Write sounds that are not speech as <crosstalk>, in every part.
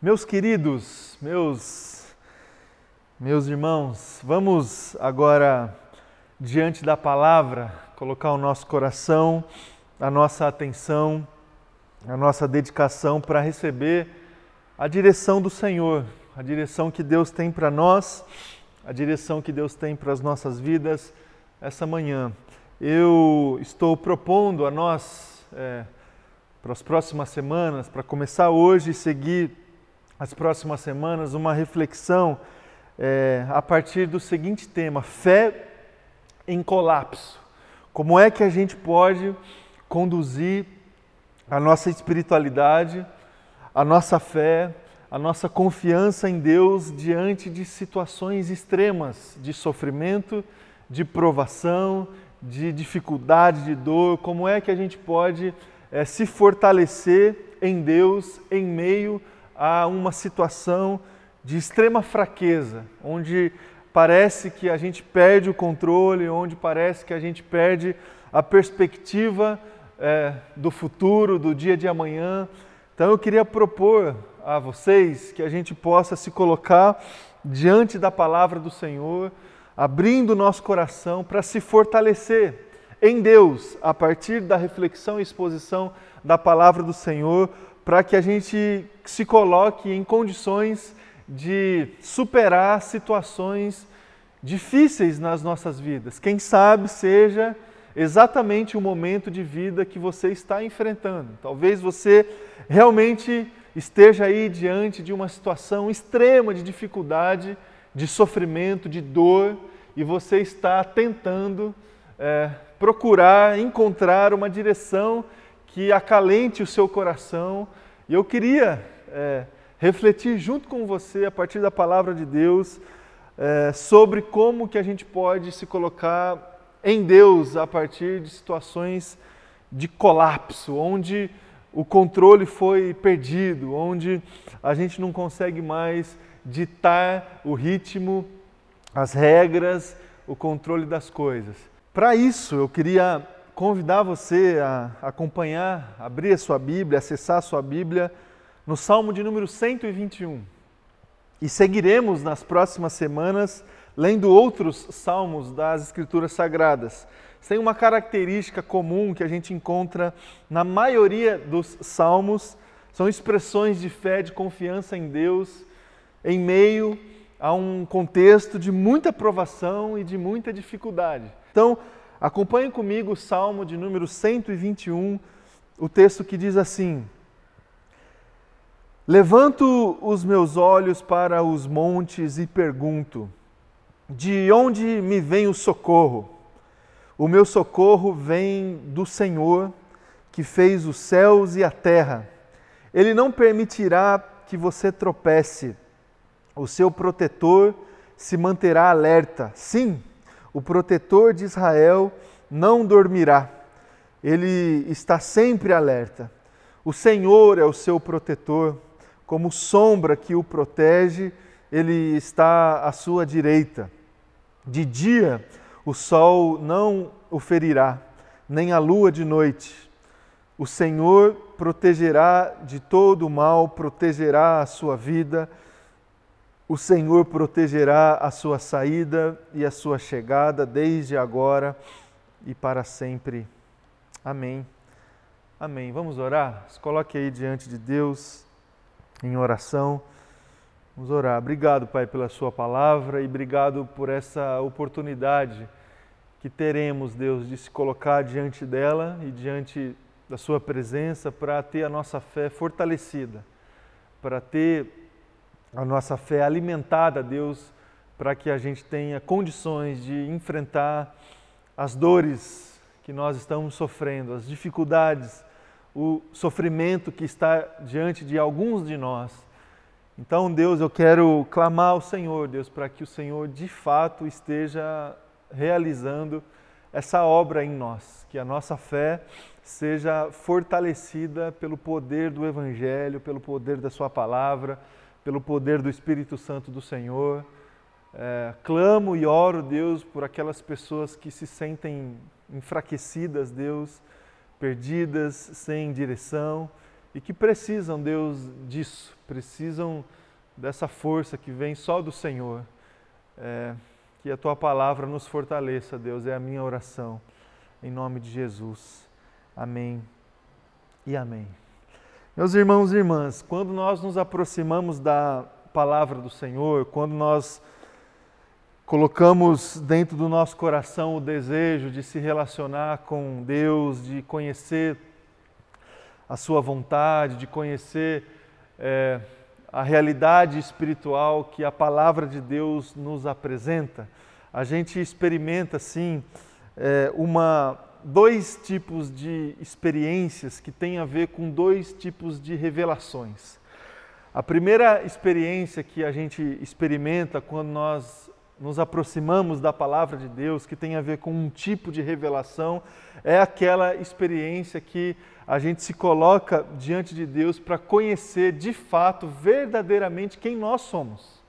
Meus queridos, meus meus irmãos, vamos agora diante da palavra colocar o nosso coração, a nossa atenção, a nossa dedicação para receber a direção do Senhor, a direção que Deus tem para nós, a direção que Deus tem para as nossas vidas essa manhã. Eu estou propondo a nós, é, para as próximas semanas, para começar hoje e seguir as próximas semanas, uma reflexão é, a partir do seguinte tema: fé em colapso. Como é que a gente pode conduzir a nossa espiritualidade, a nossa fé, a nossa confiança em Deus diante de situações extremas de sofrimento, de provação, de dificuldade, de dor? Como é que a gente pode é, se fortalecer em Deus em meio a uma situação de extrema fraqueza, onde parece que a gente perde o controle, onde parece que a gente perde a perspectiva é, do futuro, do dia de amanhã. Então eu queria propor a vocês que a gente possa se colocar diante da palavra do Senhor, abrindo o nosso coração para se fortalecer em Deus a partir da reflexão e exposição da palavra do Senhor, para que a gente se coloque em condições de superar situações difíceis nas nossas vidas. Quem sabe seja exatamente o momento de vida que você está enfrentando. Talvez você realmente esteja aí diante de uma situação extrema de dificuldade, de sofrimento, de dor, e você está tentando é, procurar encontrar uma direção que acalente o seu coração. E eu queria é, refletir junto com você, a partir da palavra de Deus, é, sobre como que a gente pode se colocar em Deus a partir de situações de colapso, onde o controle foi perdido, onde a gente não consegue mais ditar o ritmo, as regras, o controle das coisas. Para isso, eu queria convidar você a acompanhar, abrir a sua Bíblia, acessar a sua Bíblia no Salmo de número 121. E seguiremos nas próximas semanas lendo outros salmos das Escrituras Sagradas. Tem uma característica comum que a gente encontra na maioria dos salmos, são expressões de fé, de confiança em Deus, em meio a um contexto de muita provação e de muita dificuldade. Então, acompanhe comigo o Salmo de número 121, o texto que diz assim: Levanto os meus olhos para os montes e pergunto: de onde me vem o socorro? O meu socorro vem do Senhor, que fez os céus e a terra. Ele não permitirá que você tropece. O seu protetor se manterá alerta. Sim, o protetor de Israel não dormirá. Ele está sempre alerta. O Senhor é o seu protetor, como sombra que o protege, ele está à sua direita. De dia o sol não o ferirá, nem a lua de noite. O Senhor protegerá de todo o mal, protegerá a sua vida. O Senhor protegerá a sua saída e a sua chegada desde agora e para sempre. Amém. Amém. Vamos orar? Se coloque aí diante de Deus em oração. Vamos orar. Obrigado, Pai, pela Sua palavra e obrigado por essa oportunidade que teremos, Deus, de se colocar diante dela e diante da Sua presença para ter a nossa fé fortalecida, para ter a nossa fé alimentada, Deus, para que a gente tenha condições de enfrentar as dores que nós estamos sofrendo, as dificuldades, o sofrimento que está diante de alguns de nós. Então, Deus, eu quero clamar ao Senhor, Deus, para que o Senhor de fato esteja realizando essa obra em nós, que a nossa fé seja fortalecida pelo poder do Evangelho, pelo poder da Sua palavra, pelo poder do Espírito Santo do Senhor. É, clamo e oro, Deus, por aquelas pessoas que se sentem enfraquecidas, Deus, perdidas, sem direção e que precisam, Deus, disso, precisam dessa força que vem só do Senhor. É, que a tua palavra nos fortaleça, Deus, é a minha oração. Em nome de Jesus. Amém e amém. Meus irmãos e irmãs, quando nós nos aproximamos da palavra do Senhor, quando nós colocamos dentro do nosso coração o desejo de se relacionar com Deus, de conhecer a Sua vontade, de conhecer é, a realidade espiritual que a palavra de Deus nos apresenta, a gente experimenta, sim, é, uma, dois tipos de experiências que têm a ver com dois tipos de revelações. A primeira experiência que a gente experimenta quando nós nos aproximamos da palavra de Deus, que tem a ver com um tipo de revelação, é aquela experiência que a gente se coloca diante de Deus para conhecer de fato, verdadeiramente, quem nós somos.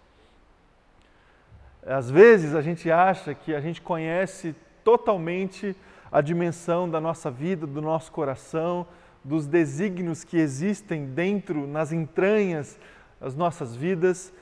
Às vezes a gente acha que a gente conhece totalmente a dimensão da nossa vida, do nosso coração, dos desígnios que existem dentro, nas entranhas das nossas vidas,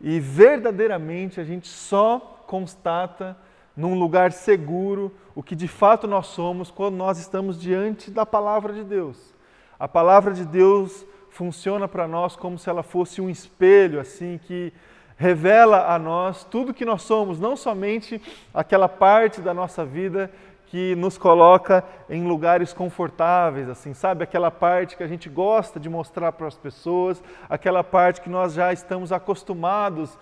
e verdadeiramente a gente só constata num lugar seguro o que de fato nós somos quando nós estamos diante da palavra de Deus. A palavra de Deus funciona para nós como se ela fosse um espelho, assim, que revela a nós tudo que nós somos, não somente aquela parte da nossa vida que nos coloca em lugares confortáveis, assim, sabe? Aquela parte que a gente gosta de mostrar para as pessoas, aquela parte que nós já estamos acostumados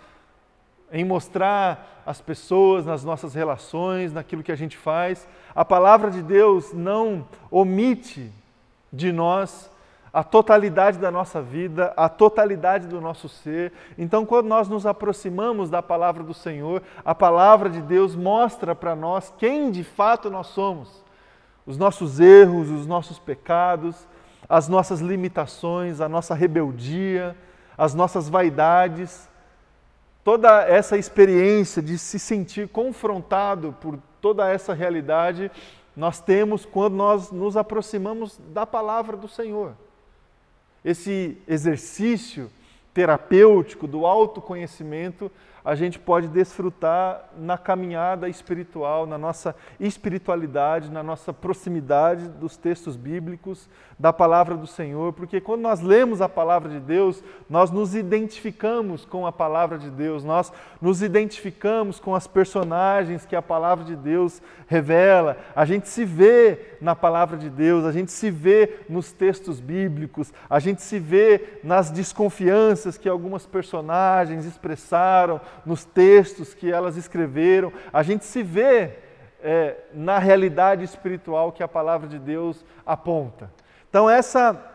em mostrar às pessoas nas nossas relações, naquilo que a gente faz. A palavra de Deus não omite de nós a totalidade da nossa vida, a totalidade do nosso ser. Então, quando nós nos aproximamos da palavra do Senhor, a palavra de Deus mostra para nós quem de fato nós somos. Os nossos erros, os nossos pecados, as nossas limitações, a nossa rebeldia, as nossas vaidades. Toda essa experiência de se sentir confrontado por toda essa realidade, nós temos quando nós nos aproximamos da palavra do Senhor esse exercício terapêutico do autoconhecimento a gente pode desfrutar na caminhada espiritual, na nossa espiritualidade, na nossa proximidade dos textos bíblicos, da palavra do Senhor, porque quando nós lemos a palavra de Deus, nós nos identificamos com a palavra de Deus, nós nos identificamos com as personagens que a palavra de Deus revela, a gente se vê na palavra de Deus, a gente se vê nos textos bíblicos, a gente se vê nas desconfianças que algumas personagens expressaram, nos textos que elas escreveram, a gente se vê é, na realidade espiritual que a palavra de Deus aponta. Então, essa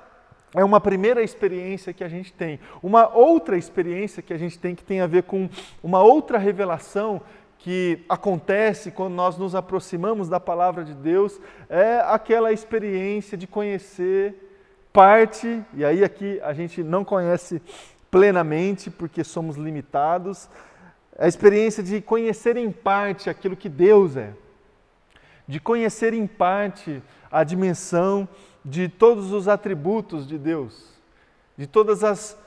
é uma primeira experiência que a gente tem. Uma outra experiência que a gente tem, que tem a ver com uma outra revelação que acontece quando nós nos aproximamos da palavra de Deus, é aquela experiência de conhecer parte, e aí aqui a gente não conhece plenamente porque somos limitados, a experiência de conhecer em parte aquilo que Deus é, de conhecer em parte a dimensão de todos os atributos de Deus, de todas as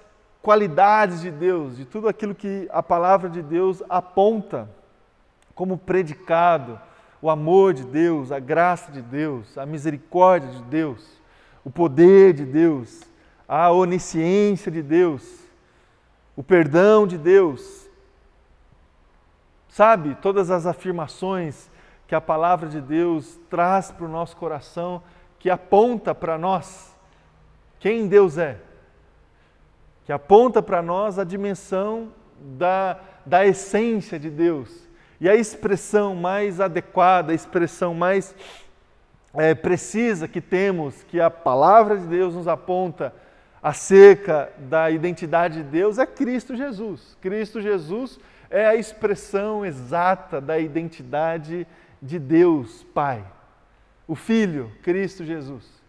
qualidades de Deus, de tudo aquilo que a palavra de Deus aponta como predicado, o amor de Deus, a graça de Deus, a misericórdia de Deus, o poder de Deus, a onisciência de Deus, o perdão de Deus, Sabe, todas as afirmações que a palavra de Deus traz para o nosso coração, que aponta para nós quem Deus é, que aponta para nós a dimensão da, da essência de Deus. E a expressão mais adequada, a expressão mais é, precisa que temos, que a palavra de Deus nos aponta acerca da identidade de Deus, é Cristo Jesus. Cristo Jesus é a expressão exata da identidade de Deus Pai, o Filho, Cristo Jesus.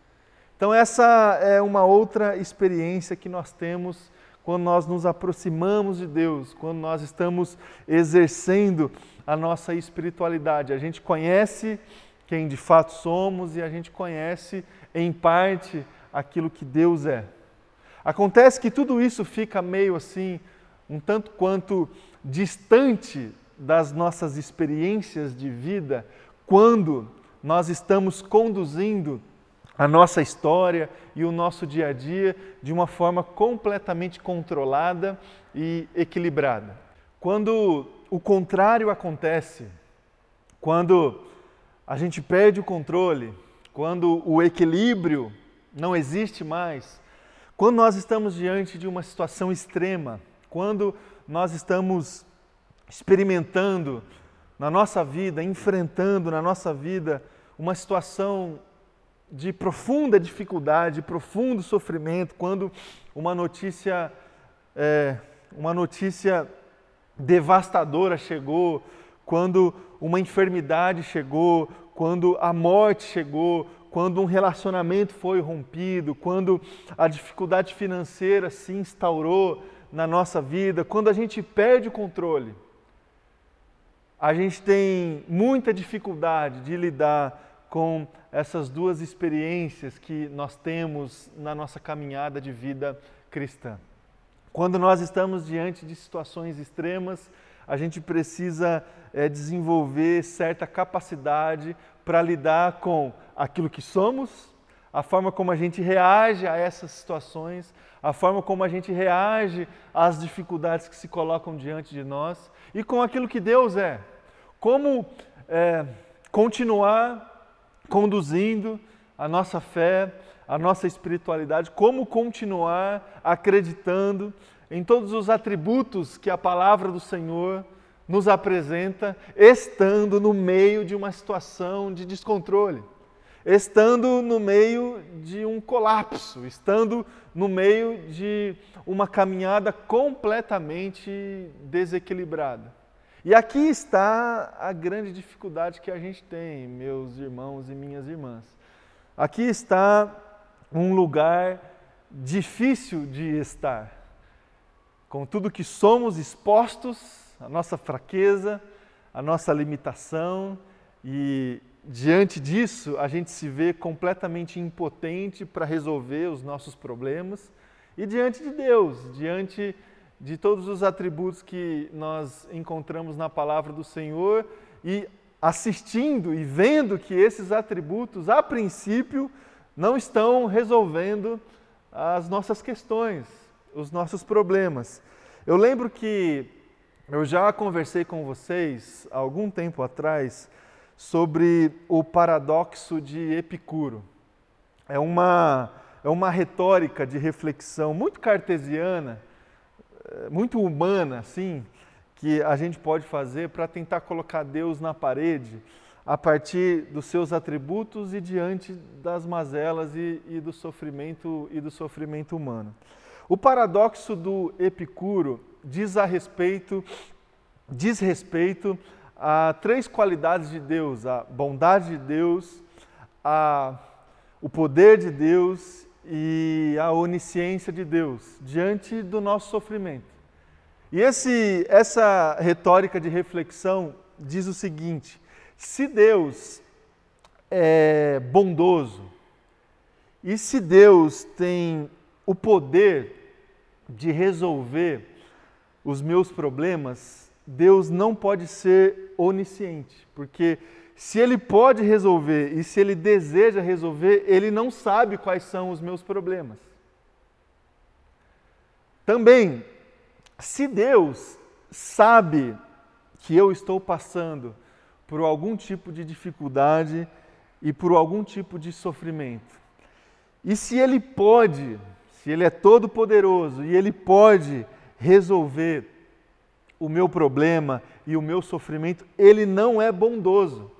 Então, essa é uma outra experiência que nós temos quando nós nos aproximamos de Deus, quando nós estamos exercendo a nossa espiritualidade. A gente conhece quem de fato somos e a gente conhece em parte aquilo que Deus é. Acontece que tudo isso fica meio assim, um tanto quanto distante das nossas experiências de vida quando nós estamos conduzindo a nossa história e o nosso dia a dia de uma forma completamente controlada e equilibrada. Quando o contrário acontece, quando a gente perde o controle, quando o equilíbrio não existe mais, quando nós estamos diante de uma situação extrema, quando nós estamos experimentando na nossa vida, enfrentando na nossa vida uma situação de profunda dificuldade, profundo sofrimento, quando uma notícia, é, uma notícia devastadora chegou, quando uma enfermidade chegou, quando a morte chegou, quando um relacionamento foi rompido, quando a dificuldade financeira se instaurou na nossa vida, quando a gente perde o controle, a gente tem muita dificuldade de lidar com essas duas experiências que nós temos na nossa caminhada de vida cristã. Quando nós estamos diante de situações extremas, a gente precisa é, desenvolver certa capacidade para lidar com aquilo que somos, a forma como a gente reage a essas situações, a forma como a gente reage às dificuldades que se colocam diante de nós e com aquilo que Deus é. Como é, continuar conduzindo a nossa fé, a nossa espiritualidade, como continuar acreditando em todos os atributos que a palavra do Senhor nos apresenta, estando no meio de uma situação de descontrole, estando no meio de um colapso, estando no meio de uma caminhada completamente desequilibrada. E aqui está a grande dificuldade que a gente tem, meus irmãos e minhas irmãs. Aqui está um lugar difícil de estar. Com tudo que somos expostos, a nossa fraqueza, a nossa limitação, e diante disso a gente se vê completamente impotente para resolver os nossos problemas, e diante de Deus, diante de todos os atributos que nós encontramos na palavra do Senhor e assistindo e vendo que esses atributos, a princípio, não estão resolvendo as nossas questões, os nossos problemas. Eu lembro que eu já conversei com vocês há algum tempo atrás sobre o paradoxo de Epicuro. É uma, é uma retórica de reflexão muito cartesiana muito humana, assim, que a gente pode fazer para tentar colocar Deus na parede a partir dos seus atributos e diante das mazelas e, e do sofrimento e do sofrimento humano. O paradoxo do Epicuro diz a respeito, diz respeito a três qualidades de Deus: a bondade de Deus, a, o poder de Deus e a onisciência de Deus diante do nosso sofrimento. E esse, essa retórica de reflexão diz o seguinte: se Deus é bondoso e se Deus tem o poder de resolver os meus problemas, Deus não pode ser onisciente, porque se ele pode resolver e se ele deseja resolver, ele não sabe quais são os meus problemas. Também, se Deus sabe que eu estou passando por algum tipo de dificuldade e por algum tipo de sofrimento, e se Ele pode, se Ele é todo poderoso e Ele pode resolver o meu problema e o meu sofrimento, Ele não é bondoso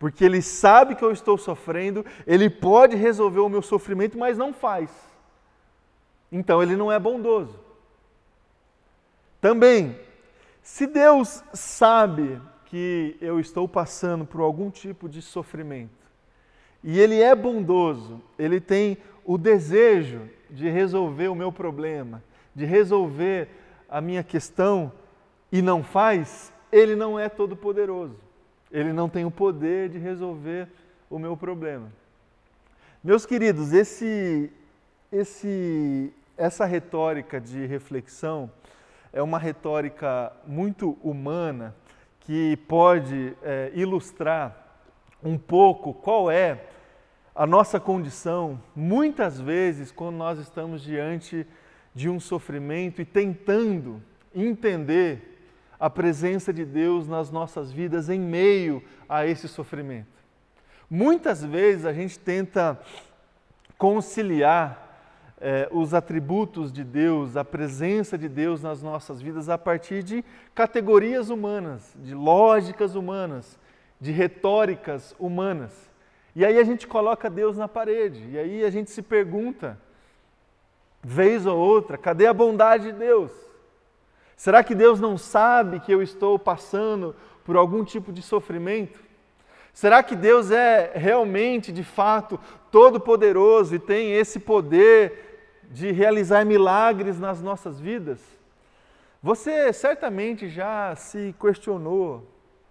porque ele sabe que eu estou sofrendo, ele pode resolver o meu sofrimento, mas não faz. Então ele não é bondoso. Também, se Deus sabe que eu estou passando por algum tipo de sofrimento, e ele é bondoso, ele tem o desejo de resolver o meu problema, de resolver a minha questão e não faz, ele não é todo poderoso. Ele não tem o poder de resolver o meu problema. Meus queridos, esse, esse, essa retórica de reflexão é uma retórica muito humana que pode é, ilustrar um pouco qual é a nossa condição, muitas vezes, quando nós estamos diante de um sofrimento e tentando entender a presença de Deus nas nossas vidas em meio a esse sofrimento. Muitas vezes a gente tenta conciliar eh, os atributos de Deus, a presença de Deus nas nossas vidas a partir de categorias humanas, de lógicas humanas, de retóricas humanas. E aí a gente coloca Deus na parede, e aí a gente se pergunta, vez ou outra, cadê a bondade de Deus? Será que Deus não sabe que eu estou passando por algum tipo de sofrimento? Será que Deus é realmente, de fato, todo-poderoso e tem esse poder de realizar milagres nas nossas vidas? Você certamente já se questionou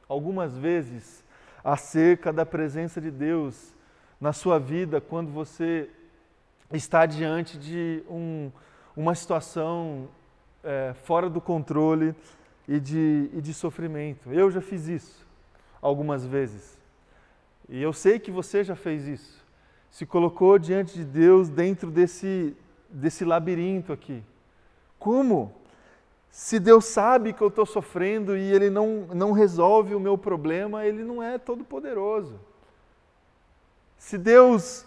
algumas vezes acerca da presença de Deus na sua vida quando você está diante de um, uma situação é, fora do controle e de, e de sofrimento. Eu já fiz isso algumas vezes. E eu sei que você já fez isso. Se colocou diante de Deus dentro desse, desse labirinto aqui. Como? Se Deus sabe que eu estou sofrendo e Ele não, não resolve o meu problema, Ele não é todo-poderoso. Se Deus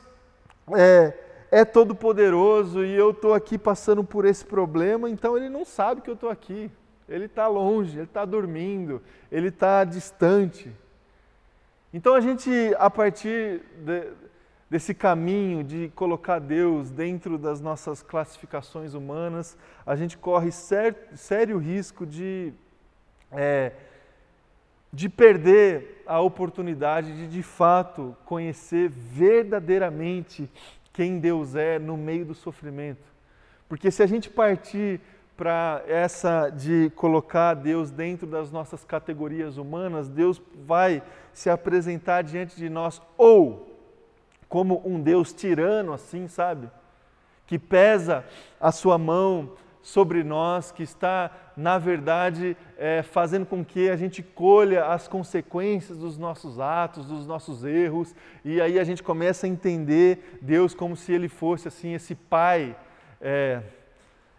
é, é todo-poderoso e eu estou aqui passando por esse problema, então Ele não sabe que eu estou aqui. Ele está longe, Ele está dormindo, Ele está distante. Então a gente, a partir de, desse caminho de colocar Deus dentro das nossas classificações humanas, a gente corre ser, sério risco de, é, de perder a oportunidade de, de fato, conhecer verdadeiramente quem Deus é no meio do sofrimento. Porque se a gente partir para essa de colocar Deus dentro das nossas categorias humanas, Deus vai se apresentar diante de nós ou como um Deus tirano, assim, sabe? Que pesa a sua mão sobre nós, que está, na verdade, é, fazendo com que a gente colha as consequências dos nossos atos, dos nossos erros, e aí a gente começa a entender Deus como se Ele fosse, assim, esse Pai. É,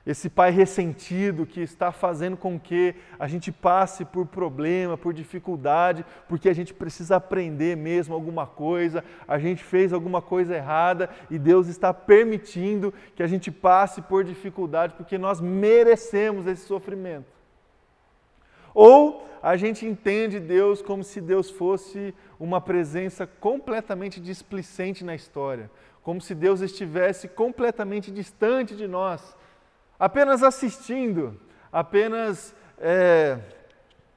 esse pai ressentido que está fazendo com que a gente passe por problema, por dificuldade, porque a gente precisa aprender mesmo alguma coisa, a gente fez alguma coisa errada e Deus está permitindo que a gente passe por dificuldade porque nós merecemos esse sofrimento. Ou a gente entende Deus como se Deus fosse uma presença completamente displicente na história, como se Deus estivesse completamente distante de nós apenas assistindo, apenas é,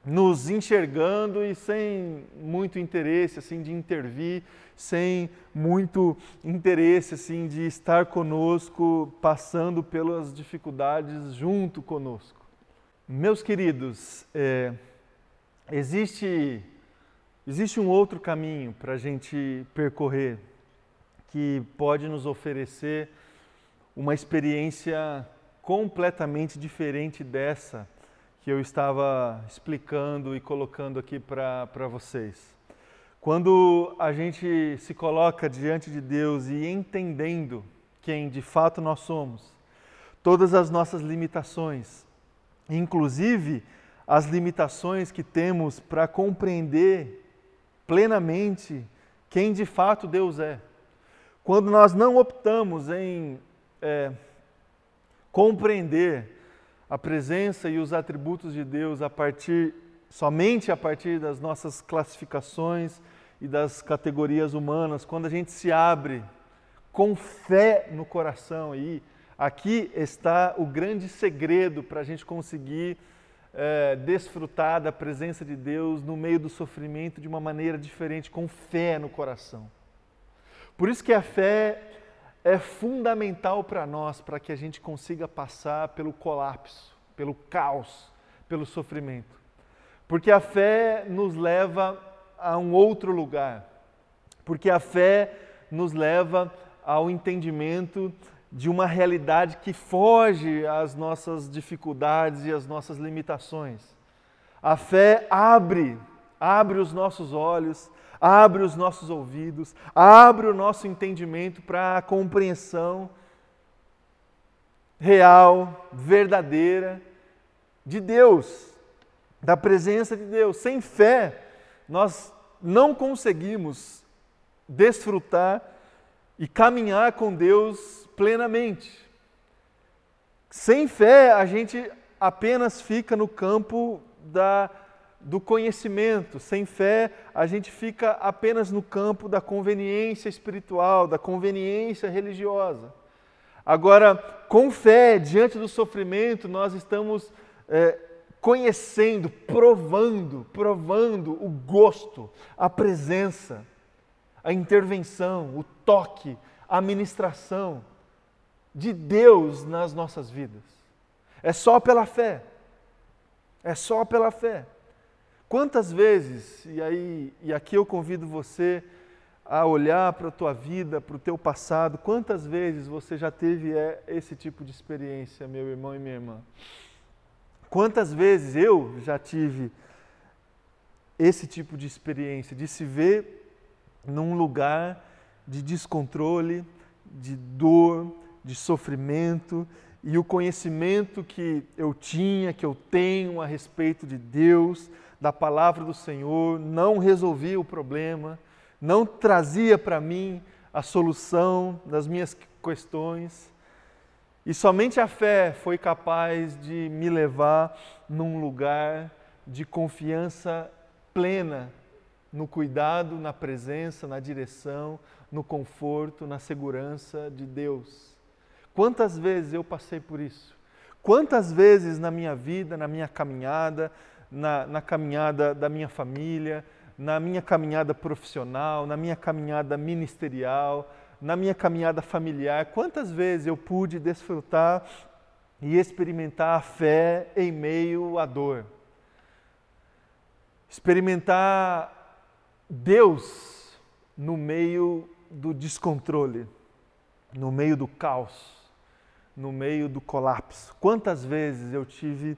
nos enxergando e sem muito interesse assim de intervir, sem muito interesse assim de estar conosco, passando pelas dificuldades junto conosco. Meus queridos, é, existe existe um outro caminho para a gente percorrer que pode nos oferecer uma experiência completamente diferente dessa que eu estava explicando e colocando aqui para vocês. Quando a gente se coloca diante de Deus e entendendo quem de fato nós somos, todas as nossas limitações, inclusive as limitações que temos para compreender plenamente quem de fato Deus é. Quando nós não optamos em é, compreender a presença e os atributos de Deus a partir somente a partir das nossas classificações e das categorias humanas, quando a gente se abre com fé no coração e aqui está o grande segredo para a gente conseguir é, desfrutar da presença de Deus no meio do sofrimento de uma maneira diferente, com fé no coração. Por isso que a fé é fundamental para nós, para que a gente consiga passar pelo colapso, pelo caos, pelo sofrimento. Porque a fé nos leva a um outro lugar. Porque a fé nos leva ao entendimento de uma realidade que foge às nossas dificuldades e às nossas limitações. A fé abre, abre os nossos olhos, abre os nossos ouvidos, abre o nosso entendimento para a compreensão real, verdadeira de Deus, da presença de Deus. Sem fé, nós não conseguimos desfrutar e caminhar com Deus plenamente. Sem fé, a gente apenas fica no campo da, do conhecimento. Sem fé, a gente fica apenas no campo da conveniência espiritual, da conveniência religiosa. Agora, com fé, diante do sofrimento, nós estamos é, conhecendo, provando, provando o gosto, a presença, a intervenção, o toque, a ministração de Deus nas nossas vidas. É só pela fé. É só pela fé. Quantas vezes, e aí e aqui eu convido você a olhar para a tua vida, para o teu passado, quantas vezes você já teve é, esse tipo de experiência, meu irmão e minha irmã? Quantas vezes eu já tive esse tipo de experiência, de se ver num lugar de descontrole, de dor, de sofrimento, e o conhecimento que eu tinha, que eu tenho a respeito de Deus, da palavra do Senhor, não resolvia o problema, não trazia para mim a solução das minhas questões. E somente a fé foi capaz de me levar num lugar de confiança plena no cuidado, na presença, na direção, no conforto, na segurança de Deus. Quantas vezes eu passei por isso? Quantas vezes na minha vida, na minha caminhada, na, na caminhada da minha família, na minha caminhada profissional, na minha caminhada ministerial, na minha caminhada familiar, quantas vezes eu pude desfrutar e experimentar a fé em meio à dor. Experimentar Deus no meio do descontrole, no meio do caos, no meio do colapso. Quantas vezes eu tive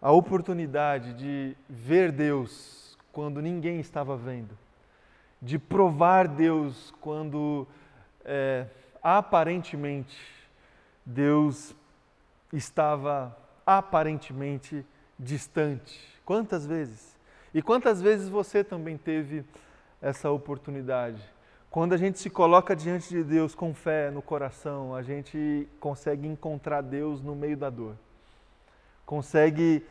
a oportunidade de ver Deus quando ninguém estava vendo, de provar Deus quando é, aparentemente Deus estava aparentemente distante. Quantas vezes? E quantas vezes você também teve essa oportunidade? Quando a gente se coloca diante de Deus com fé no coração, a gente consegue encontrar Deus no meio da dor. Consegue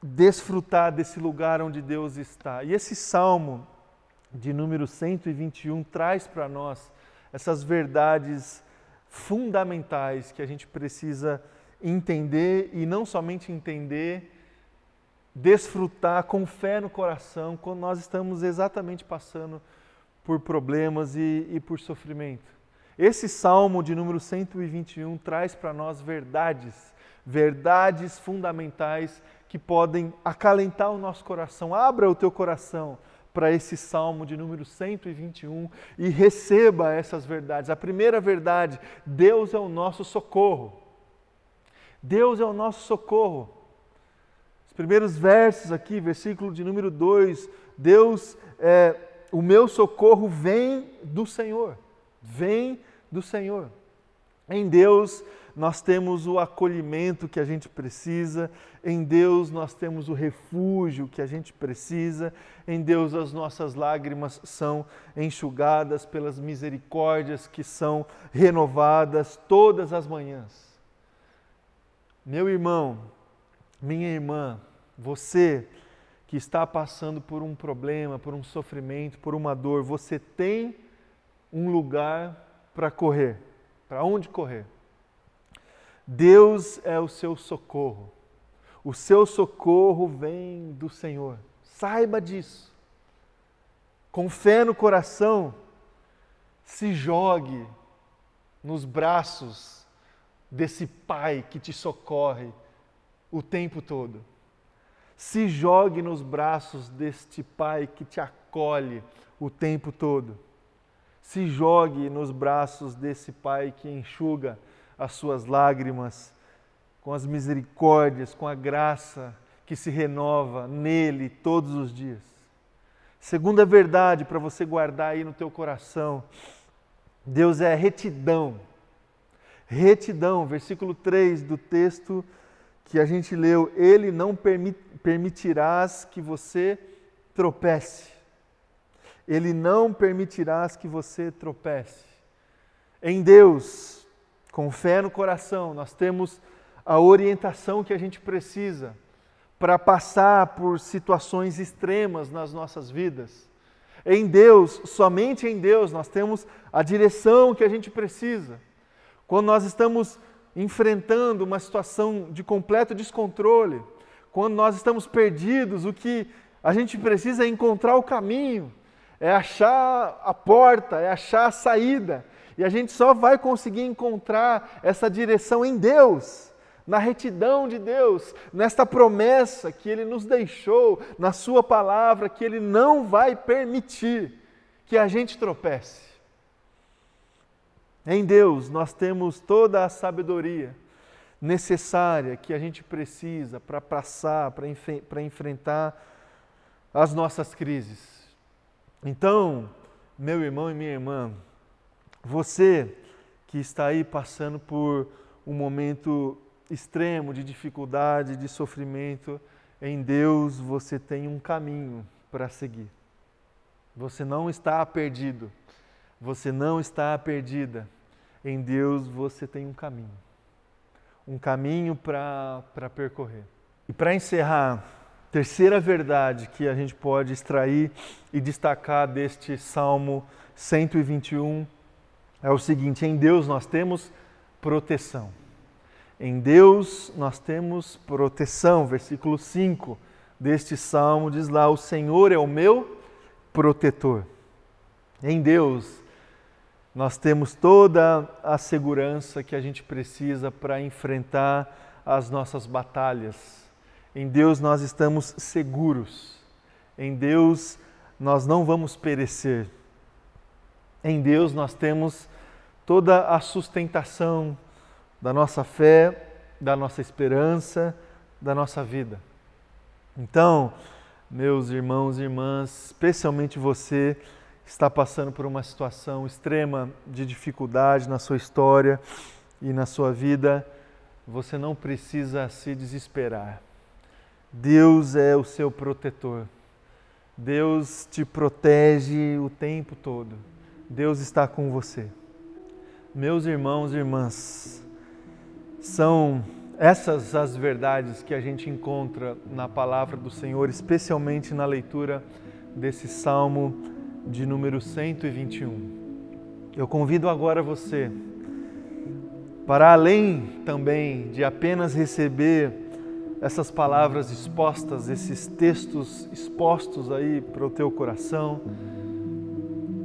desfrutar desse lugar onde Deus está. E esse salmo de número 121 traz para nós essas verdades fundamentais que a gente precisa entender e não somente entender, desfrutar com fé no coração quando nós estamos exatamente passando por problemas e, e por sofrimento. Esse salmo de número 121 traz para nós verdades, verdades fundamentais que podem acalentar o nosso coração. Abra o teu coração para esse salmo de número 121 e receba essas verdades. A primeira verdade: Deus é o nosso socorro. Deus é o nosso socorro. Os primeiros versos aqui, versículo de número 2: Deus, é, o meu socorro vem do Senhor. Vem do Senhor. Em Deus nós temos o acolhimento que a gente precisa, em Deus nós temos o refúgio que a gente precisa, em Deus as nossas lágrimas são enxugadas pelas misericórdias que são renovadas todas as manhãs. Meu irmão, minha irmã, você que está passando por um problema, por um sofrimento, por uma dor, você tem um lugar para correr. Para onde correr? Deus é o seu socorro. O seu socorro vem do Senhor. Saiba disso. Com fé no coração, se jogue nos braços desse Pai que te socorre o tempo todo. Se jogue nos braços deste Pai que te acolhe o tempo todo. Se jogue nos braços desse Pai que enxuga as suas lágrimas, com as misericórdias, com a graça que se renova nele todos os dias. Segunda verdade para você guardar aí no teu coração, Deus é retidão. Retidão, versículo 3 do texto que a gente leu, ele não permitirás que você tropece. Ele não permitirás que você tropece. Em Deus, com fé no coração, nós temos a orientação que a gente precisa para passar por situações extremas nas nossas vidas. Em Deus, somente em Deus, nós temos a direção que a gente precisa. Quando nós estamos enfrentando uma situação de completo descontrole, quando nós estamos perdidos, o que a gente precisa é encontrar o caminho, é achar a porta, é achar a saída. E a gente só vai conseguir encontrar essa direção em Deus na retidão de Deus, nesta promessa que Ele nos deixou, na Sua palavra, que Ele não vai permitir que a gente tropece. Em Deus nós temos toda a sabedoria necessária que a gente precisa para passar, para enfrentar as nossas crises. Então, meu irmão e minha irmã, você que está aí passando por um momento extremo de dificuldade, de sofrimento, em Deus você tem um caminho para seguir. Você não está perdido. Você não está perdida. Em Deus você tem um caminho. Um caminho para percorrer. E para encerrar, terceira verdade que a gente pode extrair e destacar deste Salmo 121 é o seguinte: em Deus nós temos proteção. Em Deus nós temos proteção. Versículo 5 deste salmo diz lá: O Senhor é o meu protetor. Em Deus nós temos toda a segurança que a gente precisa para enfrentar as nossas batalhas. Em Deus nós estamos seguros. Em Deus nós não vamos perecer. Em Deus nós temos toda a sustentação da nossa fé, da nossa esperança, da nossa vida. Então, meus irmãos e irmãs, especialmente você está passando por uma situação extrema de dificuldade na sua história e na sua vida, você não precisa se desesperar. Deus é o seu protetor. Deus te protege o tempo todo. Deus está com você. Meus irmãos e irmãs, são essas as verdades que a gente encontra na palavra do Senhor, especialmente na leitura desse salmo de número 121. Eu convido agora você, para além também de apenas receber essas palavras expostas, esses textos expostos aí para o teu coração,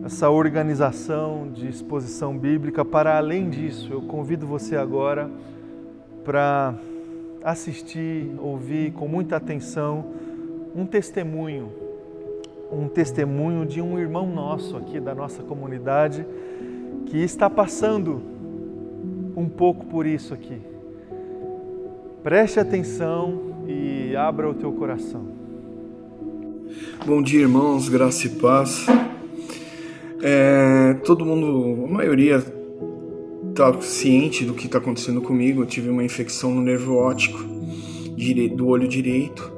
essa organização de exposição bíblica, para além disso, eu convido você agora para assistir, ouvir com muita atenção um testemunho, um testemunho de um irmão nosso aqui da nossa comunidade que está passando um pouco por isso aqui. Preste atenção e abra o teu coração. Bom dia, irmãos, graça e paz. É, todo mundo, a maioria tá ciente do que está acontecendo comigo. Eu tive uma infecção no nervo óptico do olho direito,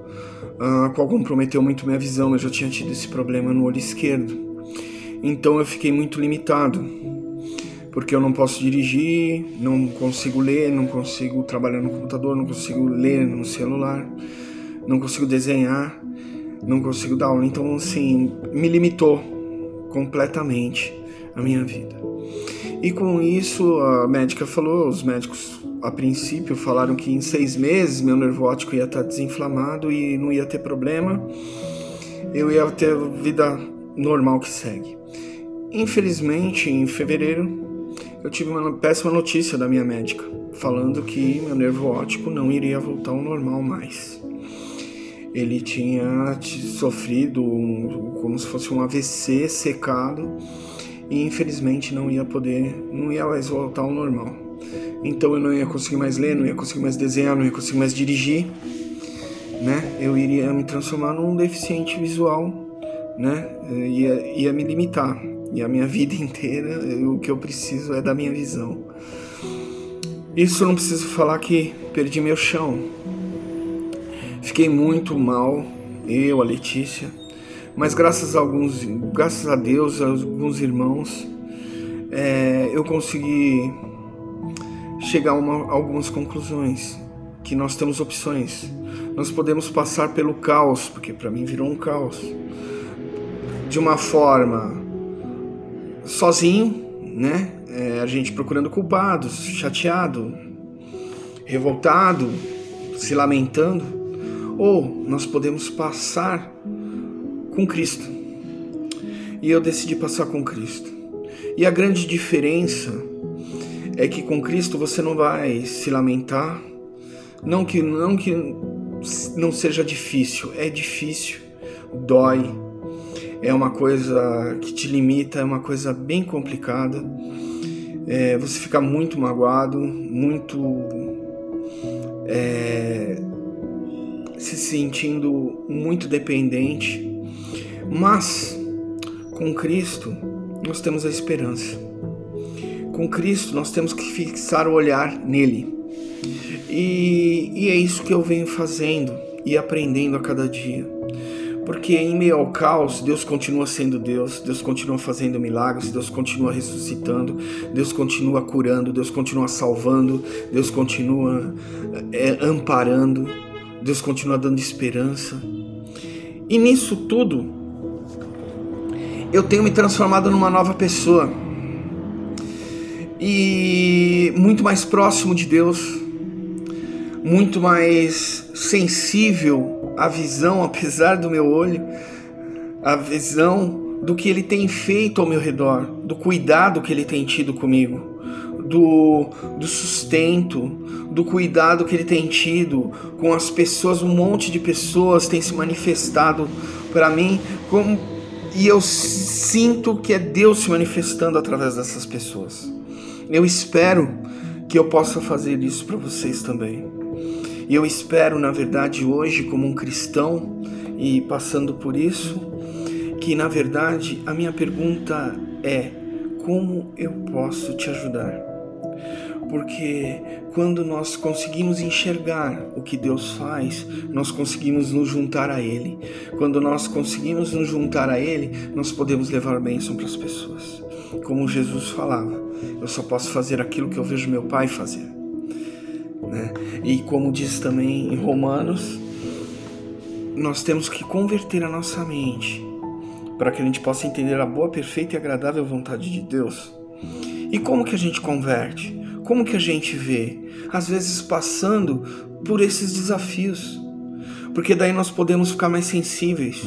a qual comprometeu muito minha visão. Eu já tinha tido esse problema no olho esquerdo. Então eu fiquei muito limitado, porque eu não posso dirigir, não consigo ler, não consigo trabalhar no computador, não consigo ler no celular, não consigo desenhar, não consigo dar aula. Então, assim, me limitou completamente a minha vida. E com isso, a médica falou, os médicos a princípio falaram que em seis meses meu nervo óptico ia estar desinflamado e não ia ter problema, eu ia ter vida normal que segue. Infelizmente, em fevereiro, eu tive uma péssima notícia da minha médica, falando que meu nervo óptico não iria voltar ao normal mais. Ele tinha sofrido um, como se fosse um AVC secado e infelizmente não ia poder, não ia mais voltar ao normal. Então eu não ia conseguir mais ler, não ia conseguir mais desenhar, não ia conseguir mais dirigir, né? Eu iria me transformar num deficiente visual, né? Ia, ia me limitar. E a minha <laughs> vida inteira, o que eu preciso é da minha visão. Isso não preciso falar que perdi meu chão. Fiquei muito mal, eu, a Letícia, mas graças a alguns, graças a Deus, a alguns irmãos, é, eu consegui chegar a, uma, algumas conclusões, que nós temos opções. Nós podemos passar pelo caos, porque para mim virou um caos, de uma forma sozinho, né? É, a gente procurando culpados, chateado, revoltado, se lamentando, ou nós podemos passar com Cristo. E eu decidi passar com Cristo. E a grande diferença é que com Cristo você não vai se lamentar, não que não que não seja difícil, é difícil, dói, é uma coisa que te limita, é uma coisa bem complicada. É, você fica muito magoado, muito é, se sentindo muito dependente, mas com Cristo nós temos a esperança. Com Cristo nós temos que fixar o olhar nele. E, e é isso que eu venho fazendo e aprendendo a cada dia porque em meio ao caos, Deus continua sendo Deus, Deus continua fazendo milagres, Deus continua ressuscitando, Deus continua curando, Deus continua salvando, Deus continua é, amparando, Deus continua dando esperança. E nisso tudo, eu tenho me transformado numa nova pessoa. E muito mais próximo de Deus, muito mais sensível a visão, <laughs> apesar do meu olho, a visão do que ele tem feito ao meu redor, do cuidado que ele tem tido comigo, do, do sustento, do cuidado que ele tem tido com as pessoas. Um monte de pessoas tem se manifestado para mim como, e eu sinto que é Deus se manifestando através dessas pessoas. Eu espero que eu possa fazer isso para vocês também. E eu espero, na verdade, hoje, como um cristão e passando por isso, que na verdade a minha pergunta é: como eu posso te ajudar? Porque quando nós conseguimos enxergar o que Deus faz, nós conseguimos nos juntar a Ele. Quando nós conseguimos nos juntar a Ele, nós podemos levar bênção para as pessoas. Como Jesus falava, eu só posso fazer aquilo que eu vejo meu Pai fazer. Né? E como diz também em Romanos, nós temos que converter a nossa mente para que a gente possa entender a boa, perfeita e agradável vontade de Deus. E como que a gente converte? Como que a gente vê? Às vezes passando por esses desafios. Porque daí nós podemos ficar mais sensíveis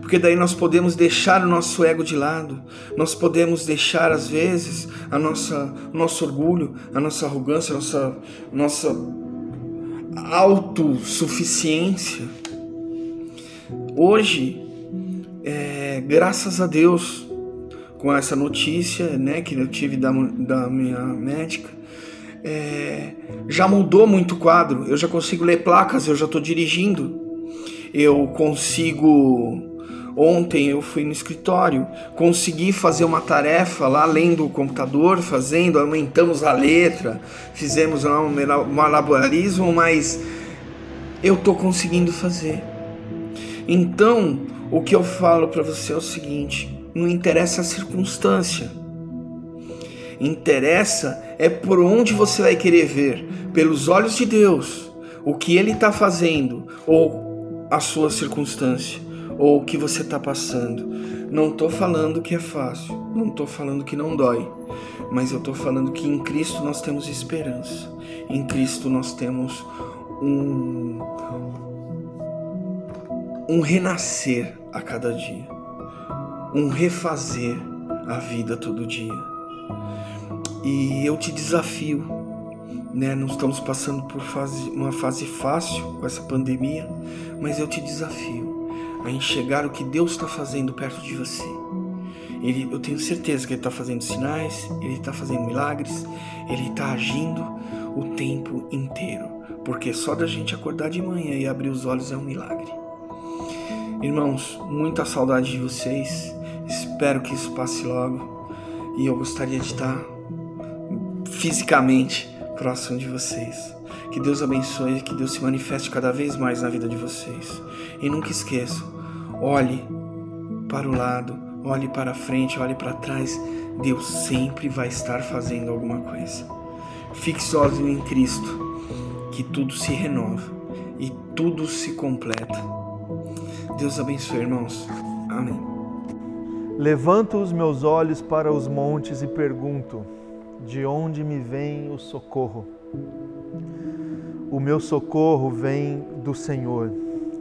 porque daí nós podemos deixar o nosso ego de lado, nós podemos deixar às vezes a nossa nosso orgulho, a nossa arrogância, a nossa nossa autossuficiência. Hoje, é, graças a Deus, com essa notícia né, que eu tive da, da minha médica, é, já mudou muito o quadro. Eu já consigo ler placas, eu já estou dirigindo, eu consigo Ontem eu fui no escritório, consegui fazer uma tarefa lá lendo o computador, fazendo, aumentamos a letra, fizemos lá um malabarismo, mas eu tô conseguindo fazer. Então, o que eu falo para você é o seguinte: não interessa a circunstância. Interessa é por onde você vai querer ver, pelos olhos de Deus, o que Ele está fazendo ou a sua circunstância ou o que você está passando. Não estou falando que é fácil, não estou falando que não dói, mas eu estou falando que em Cristo nós temos esperança, em Cristo nós temos um, um renascer a cada dia, um refazer a vida todo dia. E eu te desafio, né? Não estamos passando por fase, uma fase fácil com essa pandemia, mas eu te desafio a enxergar o que Deus está fazendo perto de você Ele, eu tenho certeza que Ele está fazendo sinais, Ele está fazendo milagres, Ele está agindo o tempo inteiro. Porque só da gente acordar de manhã e abrir os olhos é um milagre. Irmãos, muita saudade de vocês. Espero que isso passe logo. E eu gostaria de estar fisicamente próximo de vocês. Que Deus abençoe, que Deus se manifeste cada vez mais na vida de vocês. E nunca esqueçam, olhe para o lado, olhe para frente, olhe para trás. Deus sempre vai estar fazendo alguma coisa. Fixe olhos em Cristo, que tudo se renova e tudo se completa. Deus abençoe, irmãos. Amém. Levanto os meus olhos para os montes e pergunto: de onde me vem o socorro? O meu socorro vem do Senhor,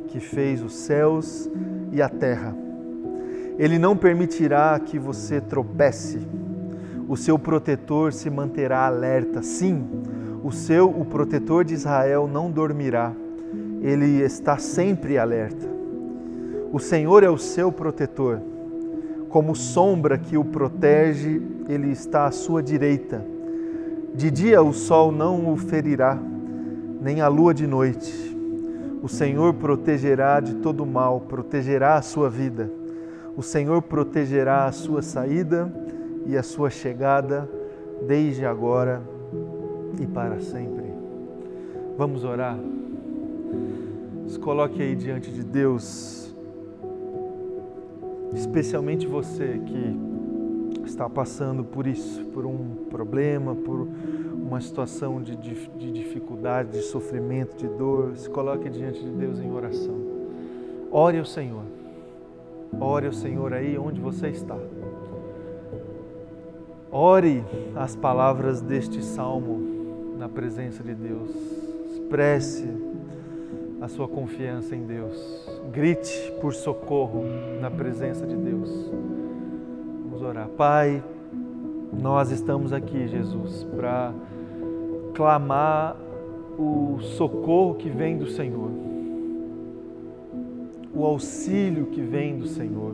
que fez os céus e a terra. Ele não permitirá que você tropece. O seu protetor se manterá alerta. Sim, o seu, o protetor de Israel não dormirá. Ele está sempre alerta. O Senhor é o seu protetor. Como sombra que o protege, ele está à sua direita. De dia o sol não o ferirá, nem a lua de noite. O Senhor protegerá de todo mal, protegerá a sua vida. O Senhor protegerá a sua saída e a sua chegada, desde agora e para sempre. Vamos orar. Se coloque aí diante de Deus, especialmente você que está passando por isso, por um problema, por uma situação de, de, de dificuldade, de sofrimento, de dor, se coloque diante de Deus em oração. Ore ao Senhor. Ore ao Senhor aí onde você está. Ore as palavras deste salmo na presença de Deus. Expresse a sua confiança em Deus. Grite por socorro na presença de Deus. Orar. Pai, nós estamos aqui, Jesus, para clamar o socorro que vem do Senhor, o auxílio que vem do Senhor,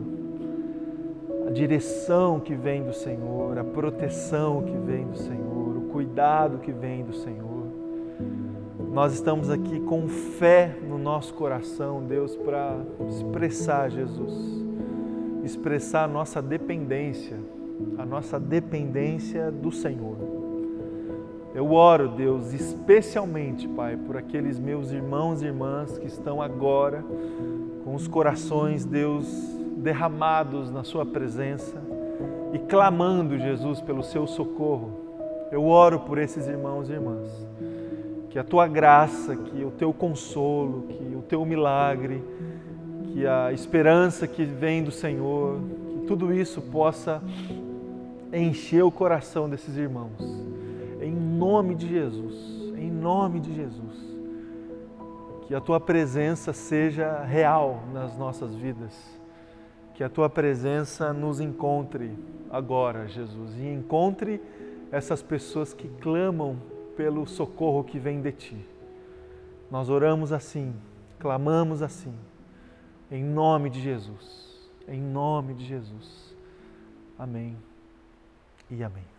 a direção que vem do Senhor, a proteção que vem do Senhor, o cuidado que vem do Senhor. Nós estamos aqui com fé no nosso coração, Deus, para expressar, Jesus expressar a nossa dependência, a nossa dependência do Senhor. Eu oro, Deus, especialmente, Pai, por aqueles meus irmãos e irmãs que estão agora com os corações, Deus, derramados na Sua presença e clamando, Jesus, pelo Seu socorro. Eu oro por esses irmãos e irmãs. Que a Tua graça, que o Teu consolo, que o Teu milagre, que a esperança que vem do Senhor, que tudo isso possa encher o coração desses irmãos. Em nome de Jesus, em nome de Jesus. Que a tua presença seja real nas nossas vidas. Que a tua presença nos encontre agora, Jesus, e encontre essas pessoas que clamam pelo socorro que vem de ti. Nós oramos assim, clamamos assim em nome de Jesus. Em nome de Jesus. Amém e amém.